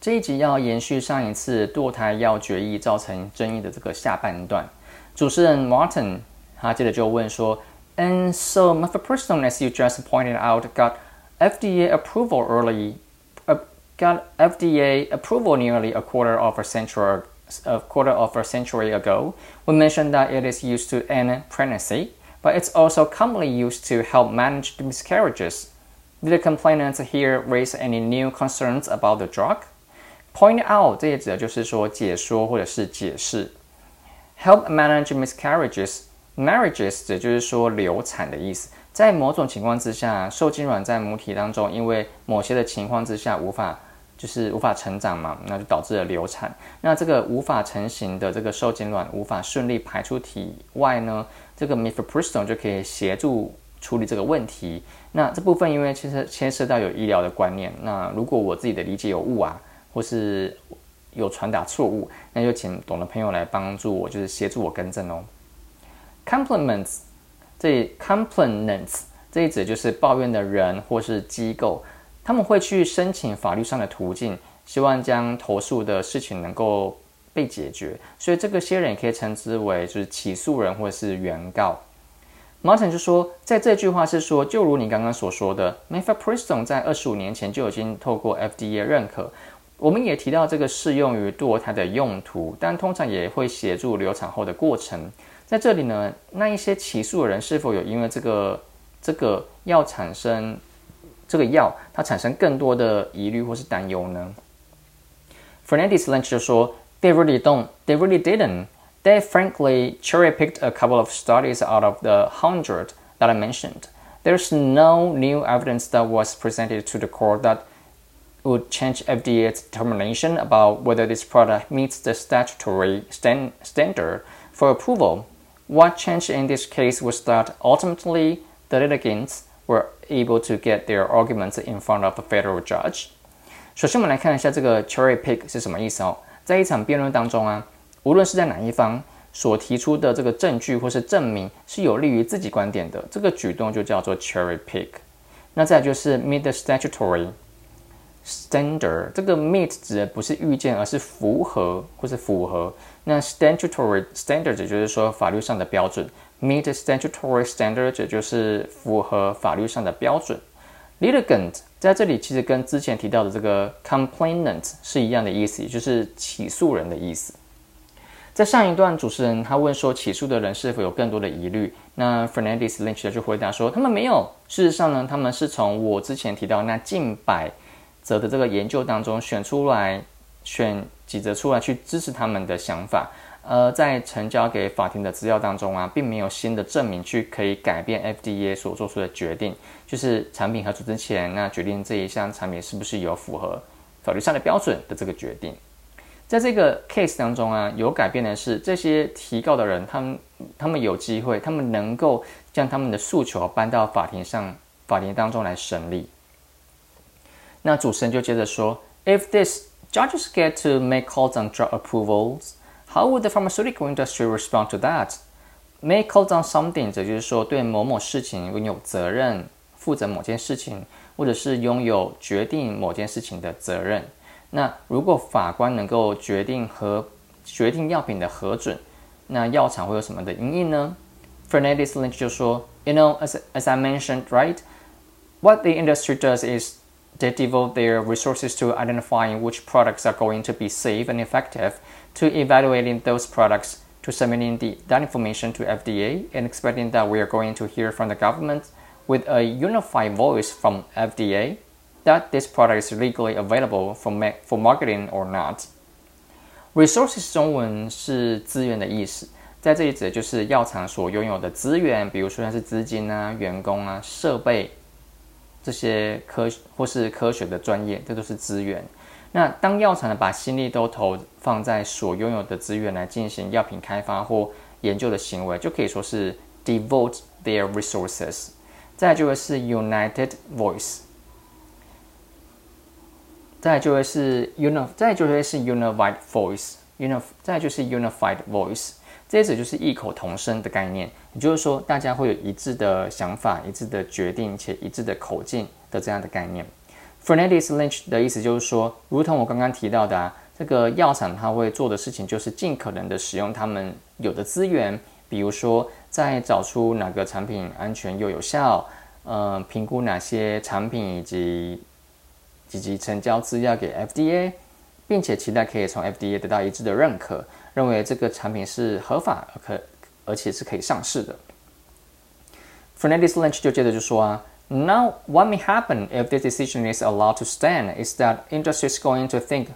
这一集要延续上一次堕胎药决议造成争议的这个下半段。主持人 Martin 他接着就问说：“And so mifepristone, as you just pointed out, got FDA approval early, uh, got FDA approval nearly a quarter of a century, a quarter of a century ago. We mentioned that it is used to end pregnancy, but it's also commonly used to help manage the miscarriages. Did the complainants here raise any new concerns about the drug? Point out 这也指的就是说解说或者是解释。Help manage miscarriages. Marriages 指就是说流产的意思。在某种情况之下，受精卵在母体当中，因为某些的情况之下无法就是无法成长嘛，那就导致了流产。那这个无法成型的这个受精卵无法顺利排出体外呢，这个 m i f e p r i s t o n 就可以协助处理这个问题。那这部分因为其实牵涉到有医疗的观念，那如果我自己的理解有误啊，或是有传达错误，那就请懂的朋友来帮助我，就是协助我更正哦。Compliments，这 compliments 这一指就是抱怨的人或是机构，他们会去申请法律上的途径，希望将投诉的事情能够被解决，所以这个些人也可以称之为就是起诉人或者是原告。Martin 就说，在这句话是说，就如你刚刚所说的 m i f a p r i s t o n 在二十五年前就已经透过 FDA 认可。我们也提到这个适用于堕胎的用途，但通常也会协助流产后的过程。在这里呢，那一些起诉的人是否有因为这个这个药产生这个药它产生更多的疑虑或是担忧呢？Fernandez Lynch 就说，They really don't. They really didn't. They frankly cherry-picked a couple of studies out of the hundred that I mentioned. There's no new evidence that was presented to the court that would change FDA's determination about whether this product meets the statutory stand standard for approval. What changed in this case was that ultimately the litigants were able to get their arguments in front of a federal judge. 首先，我们来看一下这个 cherry pick 是什么意思哦。在一场辩论当中啊，无论是在哪一方所提出的这个证据或是证明是有利于自己观点的，这个举动就叫做 cherry pick。那再就是 meet the statutory standard，这个 meet 指的不是预见，而是符合或是符合。那 statutory standard 就是说法律上的标准，meet statutory standard 就是符合法律上的标准。litigant 在这里其实跟之前提到的这个 complainant 是一样的意思，也就是起诉人的意思。在上一段，主持人他问说，起诉的人是否有更多的疑虑？那 Fernandez Lynch 就回答说，他们没有。事实上呢，他们是从我之前提到那近百则的这个研究当中选出来，选几则出来去支持他们的想法。呃，在呈交给法庭的资料当中啊，并没有新的证明去可以改变 FDA 所做出的决定，就是产品核准之前，那决定这一项产品是不是有符合法律上的标准的这个决定。在这个 case 当中啊，有改变的是这些提告的人，他们他们有机会，他们能够将他们的诉求搬到法庭上，法庭当中来审理。那主持人就接着说：“If this judges get to make calls on drug approvals, how would the pharmaceutical industry respond to that? Make calls on something，这就是说对某某事情拥有责任，负责某件事情，或者是拥有决定某件事情的责任。”那如果法官能够决定和决定药品的核准，那药厂会有什么的阴影呢？Fernandez Lynch 就说，You know, as as I mentioned, right? What the industry does is they devote their resources to identifying which products are going to be safe and effective, to evaluating those products, to submitting the, that information to FDA, and expecting that we are going to hear from the government with a unified voice from FDA that this product is legally available for for marketing or not. Resources 中文是资源的意思，在这里指的就是药厂所拥有的资源，比如说像是资金啊、员工啊、设备 这些科或是科学的专业，这都是资源。那当药厂呢把心力都投放在所拥有的资源来进行药品开发或研究的行为，就可以说是 devote their resources。再就会是 united voice。再就是 uni，再就会是 unified voice，uni，再就是 unified voice，这些就是异口同声的概念，也就是说大家会有一致的想法、一致的决定且一致的口径的这样的概念。Fernandez Lynch 的意思就是说，如同我刚刚提到的啊，这个药厂它会做的事情就是尽可能的使用他们有的资源，比如说在找出哪个产品安全又有效，呃，评估哪些产品以及以及成交资料给 FDA，并且期待可以从 FDA 得到一致的认可，认为这个产品是合法可而且是可以上市的。Fernandez Lynch 就接着就说啊。Now, what may happen if this decision is allowed to stand is that industry is going to think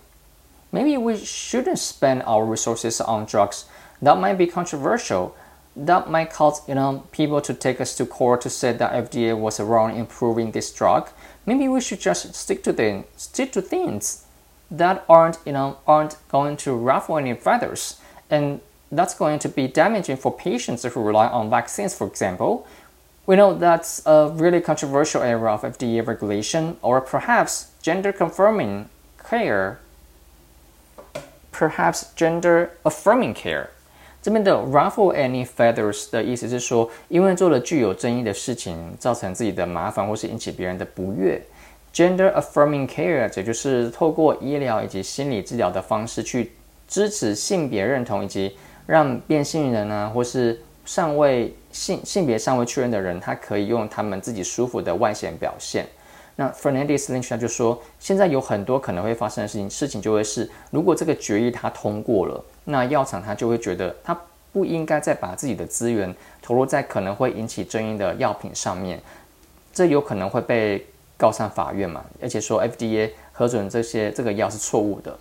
maybe we shouldn't spend our resources on drugs that might be controversial. That might cause you know people to take us to court to say that FDA was wrong in proving this drug. Maybe we should just stick to the stick to things that aren't you know aren't going to ruffle any feathers, and that's going to be damaging for patients who rely on vaccines, for example, we know that's a really controversial area of FDA regulation, or perhaps gender confirming care, perhaps gender affirming care. 这边的 ruffle any feathers 的意思是说，因为做了具有争议的事情，造成自己的麻烦或是引起别人的不悦。 Gender affirming care 也就是透过医疗以及心理治疗的方式去支持性别认同，以及让变性人啊，或是尚未性性别尚未确认的人，他可以用他们自己舒服的外显表现。那 Fernandez Lynch 就说，现在有很多可能会发生的事情，事情就会是，如果这个决议他通过了，那药厂他就会觉得他不应该再把自己的资源投入在可能会引起争议的药品上面，这有可能会被告上法院嘛？而且说 FDA 核准这些这个药是错误的，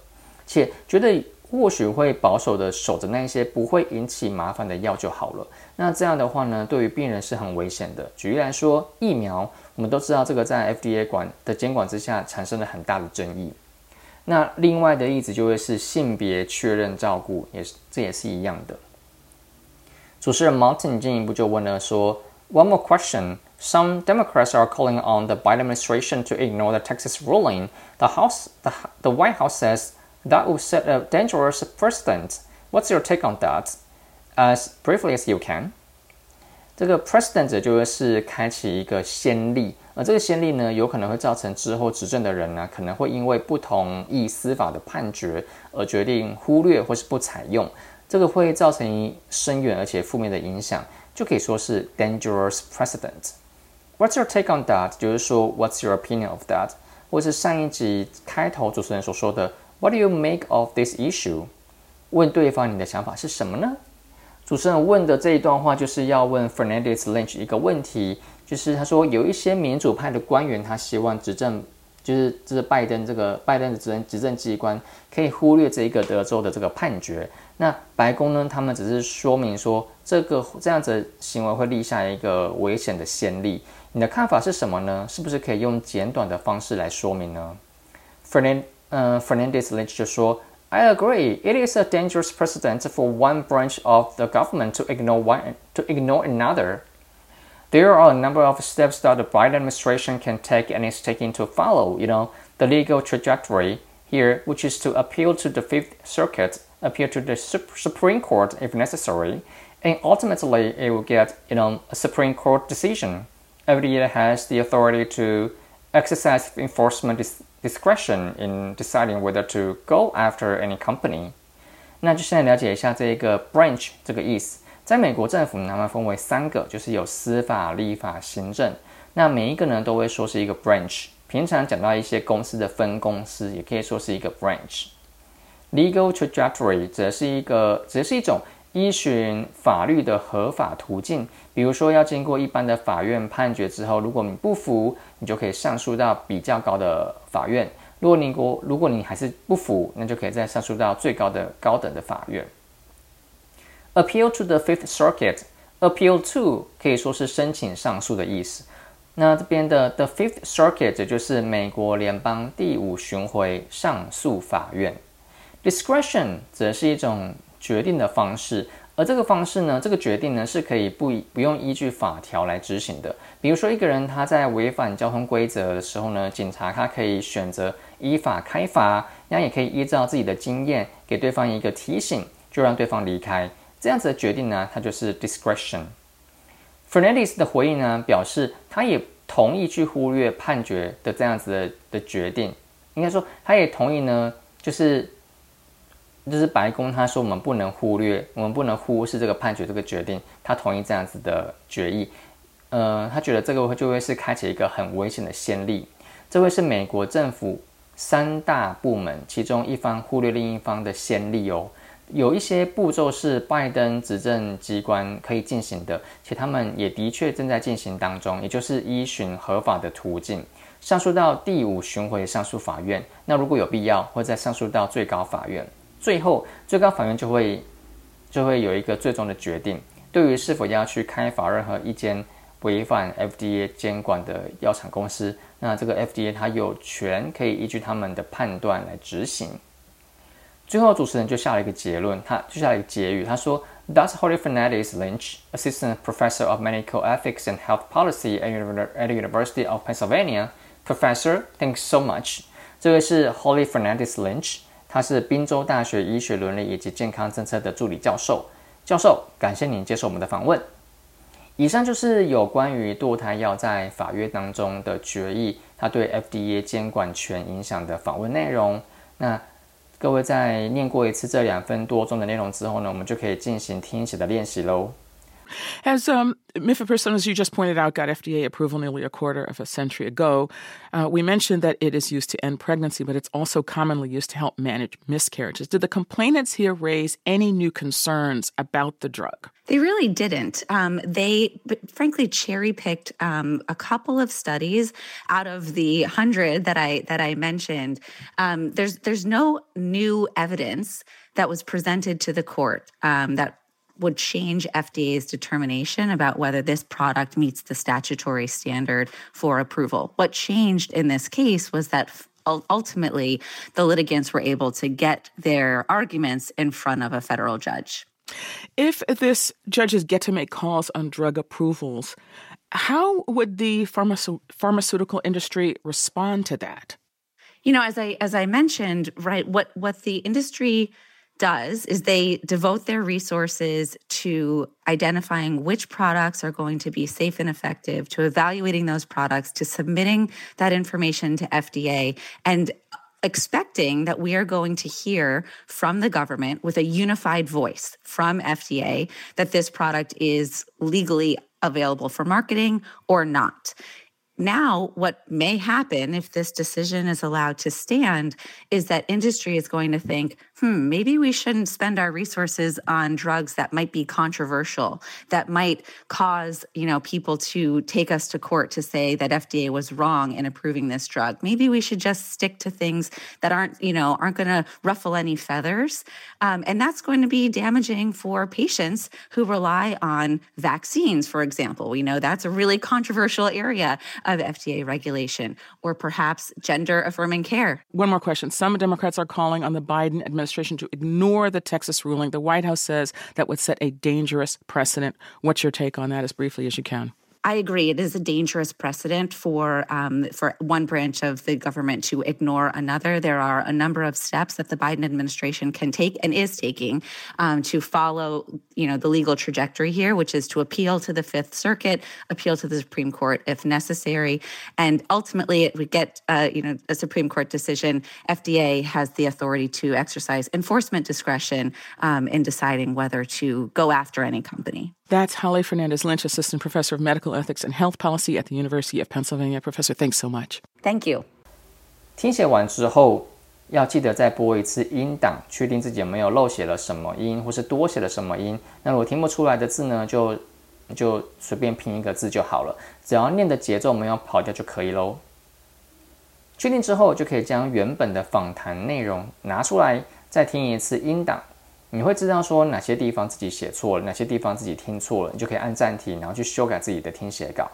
且觉得。或许会保守的守着那一些不会引起麻烦的药就好了。那这样的话呢，对于病人是很危险的。举例来说，疫苗，我们都知道这个在 FDA 管的监管之下产生了很大的争议。那另外的例子就会是性别确认照顾，也是这也是一样的。主持人 Martin 进一步就问了说：“One more question. Some Democrats are calling on the Biden administration to ignore the Texas ruling. The House, the the White House says.” That would set a dangerous precedent. What's your take on that? As briefly as you can. 这个 precedent 就会是开启一个先例，而这个先例呢，有可能会造成之后执政的人呢，可能会因为不同意司法的判决而决定忽略或是不采用，这个会造成深远而且负面的影响，就可以说是 dangerous precedent. What's your take on that? 就是说 What's your opinion of that? 或是上一集开头主持人所说的。What do you make of this issue？问对方你的想法是什么呢？主持人问的这一段话就是要问 Fernandez Lynch 一个问题，就是他说有一些民主派的官员，他希望执政，就是这是拜登这个拜登的执政执政机关可以忽略这一个德州的这个判决。那白宫呢，他们只是说明说这个这样子行为会立下一个危险的先例。你的看法是什么呢？是不是可以用简短的方式来说明呢？Fernand uh, Fernandez Lynch 就说，I agree. It is a dangerous precedent for one branch of the government to ignore one to ignore another. There are a number of steps that the Biden administration can take and is taking to follow. You know, the legal trajectory here, which is to appeal to the Fifth Circuit, appeal to the Supreme Court if necessary, and ultimately it will get you know a Supreme Court decision. FDA has the authority to exercise enforcement discretion in deciding whether to go after any company。那就现在了解一下这个 branch 这个意思。在美国政府呢，他们分为三个，就是有司法、立法、行政。那每一个呢，都会说是一个 branch。平常讲到一些公司的分公司，也可以说是一个 branch。Legal trajectory 则是一个，则是一种 依循法律的合法途径。比如说，要经过一般的法院判决之后，如果你不服，你就可以上诉到比较高的法院。如果你国如果你还是不服，那就可以再上诉到最高的高等的法院。Appeal to the Fifth Circuit，appeal to 可以说是申请上诉的意思。那这边的 the Fifth Circuit 就是美国联邦第五巡回上诉法院。Discretion 则是一种决定的方式。而这个方式呢，这个决定呢是可以不不用依据法条来执行的。比如说，一个人他在违反交通规则的时候呢，警察他可以选择依法开罚，那也可以依照自己的经验给对方一个提醒，就让对方离开。这样子的决定呢，它就是 discretion。Fernandez 的回应呢，表示他也同意去忽略判决的这样子的的决定，应该说他也同意呢，就是就是白宫他说我们不能忽略，我们不能忽视这个判决这个决定，他同意这样子的决议，呃，他觉得这个就会是开启一个很危险的先例，这会是美国政府三大部门其中一方忽略另一方的先例哦。有一些步骤是拜登执政机关可以进行的，且他们也的确正在进行当中，也就是依循合法的途径上诉到第五巡回上诉法院。那如果有必要，会再上诉到最高法院。最后，最高法院就会就会有一个最终的决定，对于是否要去开发任何一间违反 FDA 监管的药厂公司，那这个 FDA 它有权可以依据他们的判断来执行。最后，主持人就下了一个结论，他就下了一个结语，他说：“Thus, Holly Fernandez Lynch, Assistant Professor of Medical Ethics and Health Policy at University of Pennsylvania, Professor, thanks so much。”这位是 Holly Fernandez Lynch，他是宾州大学医学伦理以及健康政策的助理教授。教授，感谢您接受我们的访问。以上就是有关于堕胎药在法院当中的决议，它对 FDA 监管权影响的访问内容。那各位在念过一次这两分多钟的内容之后呢，我们就可以进行听写的练习喽。As um, mifepristone, as you just pointed out, got FDA approval nearly a quarter of a century ago, uh, we mentioned that it is used to end pregnancy, but it's also commonly used to help manage miscarriages. Did the complainants here raise any new concerns about the drug? They really didn't. Um, they, frankly, cherry picked um, a couple of studies out of the hundred that I that I mentioned. Um, there's there's no new evidence that was presented to the court um, that would change FDA's determination about whether this product meets the statutory standard for approval. What changed in this case was that ultimately the litigants were able to get their arguments in front of a federal judge. If this judges get to make calls on drug approvals, how would the pharma- pharmaceutical industry respond to that? You know, as I as I mentioned, right, what what the industry does is they devote their resources to identifying which products are going to be safe and effective, to evaluating those products, to submitting that information to FDA, and expecting that we are going to hear from the government with a unified voice from FDA that this product is legally available for marketing or not. Now, what may happen if this decision is allowed to stand is that industry is going to think, hmm, maybe we shouldn't spend our resources on drugs that might be controversial, that might cause, you know, people to take us to court to say that FDA was wrong in approving this drug. Maybe we should just stick to things that aren't, you know, aren't going to ruffle any feathers. Um, and that's going to be damaging for patients who rely on vaccines, for example. We know that's a really controversial area of FDA regulation, or perhaps gender affirming care. One more question. Some Democrats are calling on the Biden administration administration to ignore the Texas ruling. The White House says that would set a dangerous precedent. What's your take on that, as briefly as you can? I agree. It is a dangerous precedent for um, for one branch of the government to ignore another. There are a number of steps that the Biden administration can take and is taking um, to follow, you know, the legal trajectory here, which is to appeal to the Fifth Circuit, appeal to the Supreme Court if necessary, and ultimately it would get, uh, you know, a Supreme Court decision. FDA has the authority to exercise enforcement discretion um, in deciding whether to go after any company. That's Holly Fernandez Lynch, Assistant Professor of Medical Ethics and Health Policy at the University of Pennsylvania. Professor, thanks so much. Thank you. 听写完之后，要记得再播一次音档，确定自己有没有漏写了什么音，或是多写了什么音。那如果听不出来的字呢，就就随便拼一个字就好了，只要念的节奏没有跑掉就可以喽。确定之后，就可以将原本的访谈内容拿出来，再听一次音档。你会知道说哪些地方自己写错了，哪些地方自己听错了，你就可以按暂停，然后去修改自己的听写稿。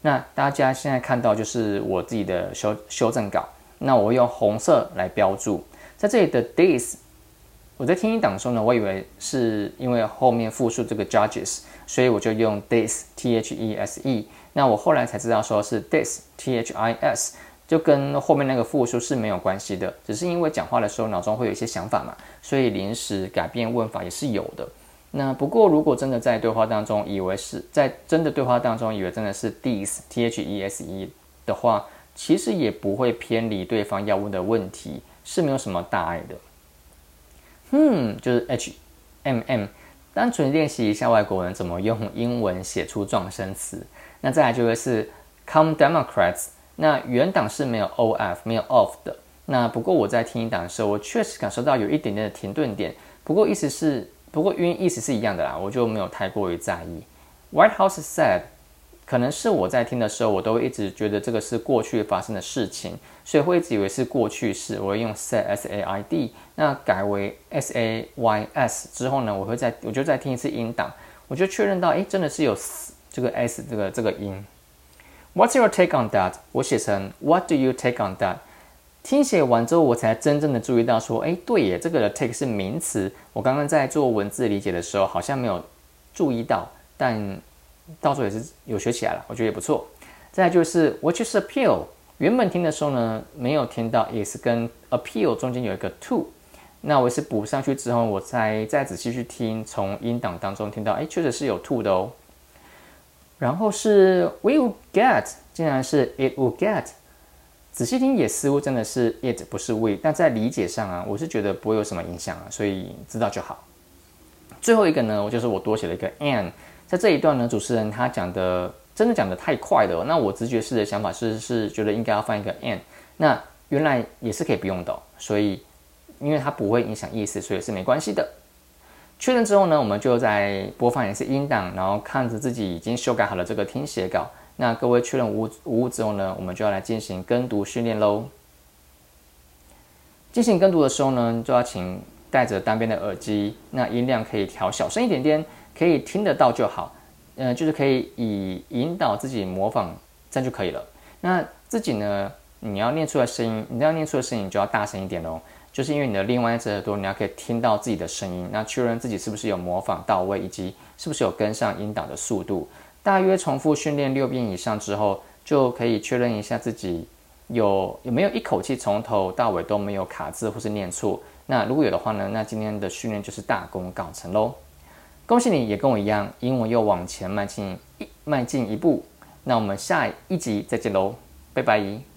那大家现在看到就是我自己的修修正稿，那我用红色来标注，在这里的 this，我在听音档的时候呢，我以为是因为后面复述这个 judges，所以我就用 this t h e s e，那我后来才知道说是 this t h i s。就跟后面那个复数是没有关系的，只是因为讲话的时候脑中会有一些想法嘛，所以临时改变问法也是有的。那不过如果真的在对话当中以为是在真的对话当中以为真的是 these t h e s e 的话，其实也不会偏离对方要问的问题，是没有什么大碍的。嗯，就是 h m m，单纯练习一下外国人怎么用英文写出状声词。那再来就会是 come Democrats，那原档是没有 o f 没有 off 的。那不过我在听一档的时候，我确实感受到有一点点的停顿点。不过意思是，不过因为意思是一样的啦，我就没有太过于在意。White House said，可能是我在听的时候，我都一直觉得这个是过去发生的事情，所以会一直以为是过去式。我会用 said s a i d，那改为 s a y s 之后呢，我会再我就再听一次音档，我就确认到，哎，真的是有这个 s 这个这个音。What's your take on that？我写成 What do you take on that？听写完之后，我才真正的注意到说，哎，对耶，这个的 take 是名词。我刚刚在做文字理解的时候，好像没有注意到，但到时候也是有学起来了，我觉得也不错。再就是 which is appeal，原本听的时候呢，没有听到 is 跟 appeal 中间有一个 to，那我是补上去之后，我才再仔细去听，从音档当中听到，哎，确实是有 to 的哦。然后是 will get，竟然是 it will get。仔细听也似乎真的是 it 不是 we，但在理解上啊，我是觉得不会有什么影响啊，所以知道就好。最后一个呢，我就是我多写了一个 and，在这一段呢，主持人他讲的真的讲的太快了，那我直觉式的想法是是觉得应该要放一个 and，那原来也是可以不用的，所以因为它不会影响意思，所以是没关系的。确认之后呢，我们就再播放一次音档，然后看着自己已经修改好了这个听写稿。那各位确认无无误之后呢，我们就要来进行跟读训练喽。进行跟读的时候呢，就要请戴着单边的耳机，那音量可以调小声一点点，可以听得到就好。嗯，就是可以以引导自己模仿，这样就可以了。那自己呢，你要念出来声音，你要念出的声音你就要大声一点喽。就是因为你的另外一只耳朵，你要可以听到自己的声音，那确认自己是不是有模仿到位，以及是不是有跟上音导的速度。大约重复训练六遍以上之后，就可以确认一下自己有有没有一口气从头到尾都没有卡字或是念错。那如果有的话呢，那今天的训练就是大功告成喽！恭喜你也跟我一样，英文又往前迈进一迈进一步。那我们下一集再见喽，拜拜。